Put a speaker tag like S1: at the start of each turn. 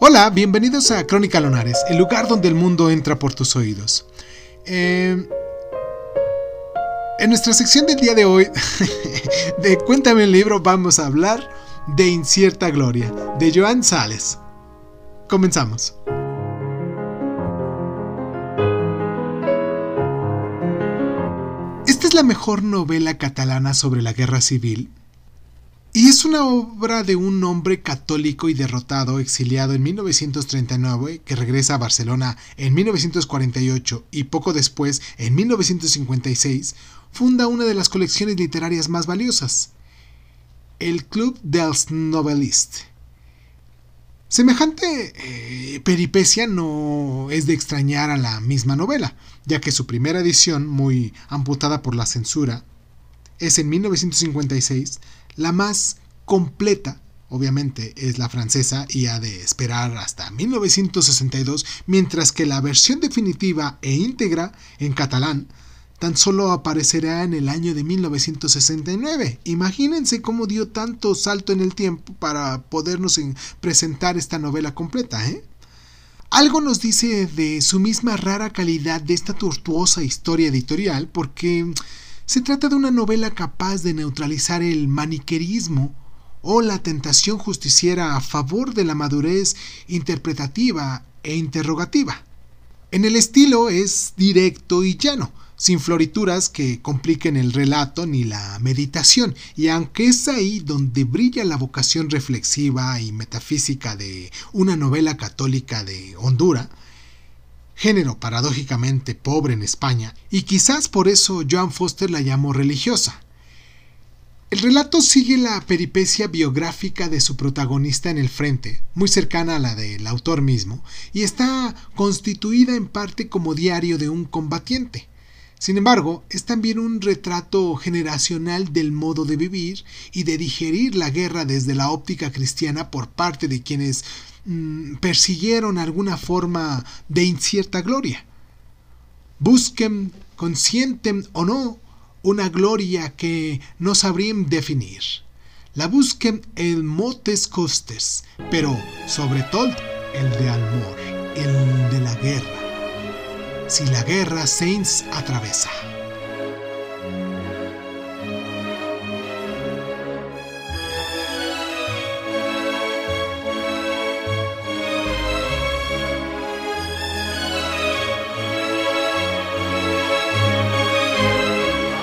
S1: Hola, bienvenidos a Crónica Lonares, el lugar donde el mundo entra por tus oídos. Eh, en nuestra sección del día de hoy, de Cuéntame el libro, vamos a hablar de Incierta Gloria, de Joan Sales. Comenzamos. Esta es la mejor novela catalana sobre la guerra civil y es una obra de un hombre católico y derrotado exiliado en 1939 que regresa a Barcelona en 1948 y poco después, en 1956, funda una de las colecciones literarias más valiosas, el Club dels Novelistes. Semejante eh, peripecia no es de extrañar a la misma novela, ya que su primera edición, muy amputada por la censura, es en 1956 la más completa obviamente es la francesa y ha de esperar hasta 1962, mientras que la versión definitiva e íntegra en catalán tan solo aparecerá en el año de 1969. Imagínense cómo dio tanto salto en el tiempo para podernos presentar esta novela completa, ¿eh? Algo nos dice de su misma rara calidad de esta tortuosa historia editorial, porque se trata de una novela capaz de neutralizar el maniquerismo o la tentación justiciera a favor de la madurez interpretativa e interrogativa. En el estilo es directo y llano, sin florituras que compliquen el relato ni la meditación, y aunque es ahí donde brilla la vocación reflexiva y metafísica de una novela católica de Honduras, género paradójicamente pobre en España, y quizás por eso Joan Foster la llamó religiosa. El relato sigue la peripecia biográfica de su protagonista en el frente, muy cercana a la del autor mismo, y está constituida en parte como diario de un combatiente. Sin embargo, es también un retrato generacional del modo de vivir y de digerir la guerra desde la óptica cristiana por parte de quienes Mm, persiguieron alguna forma de incierta gloria. Busquen, consienten o no, una gloria que no sabrían definir. La busquen en motes costes, pero sobre todo el de amor, el de la guerra. Si la guerra se atravesa.